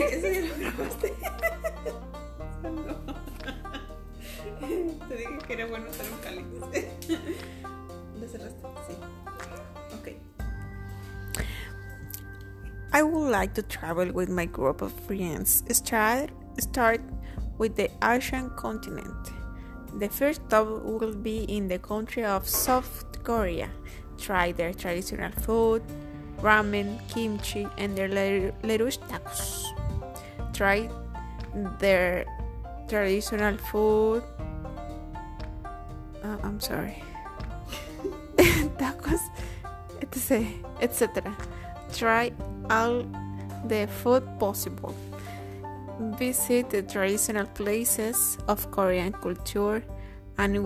Eso ya lo grabaste. Te dije que era bueno usar un cáliz. ¿Lo cerraste? Sí. Ok. I would like to travel with my group of friends. Start, start with the Asian continent. The first stop will be in the country of South Korea. Try their traditional food, ramen, kimchi, and their lettuce tacos. Try their traditional food. Uh, I'm sorry. tacos, etc. etc. Try all the food possible. Visit the traditional places of Korean culture and.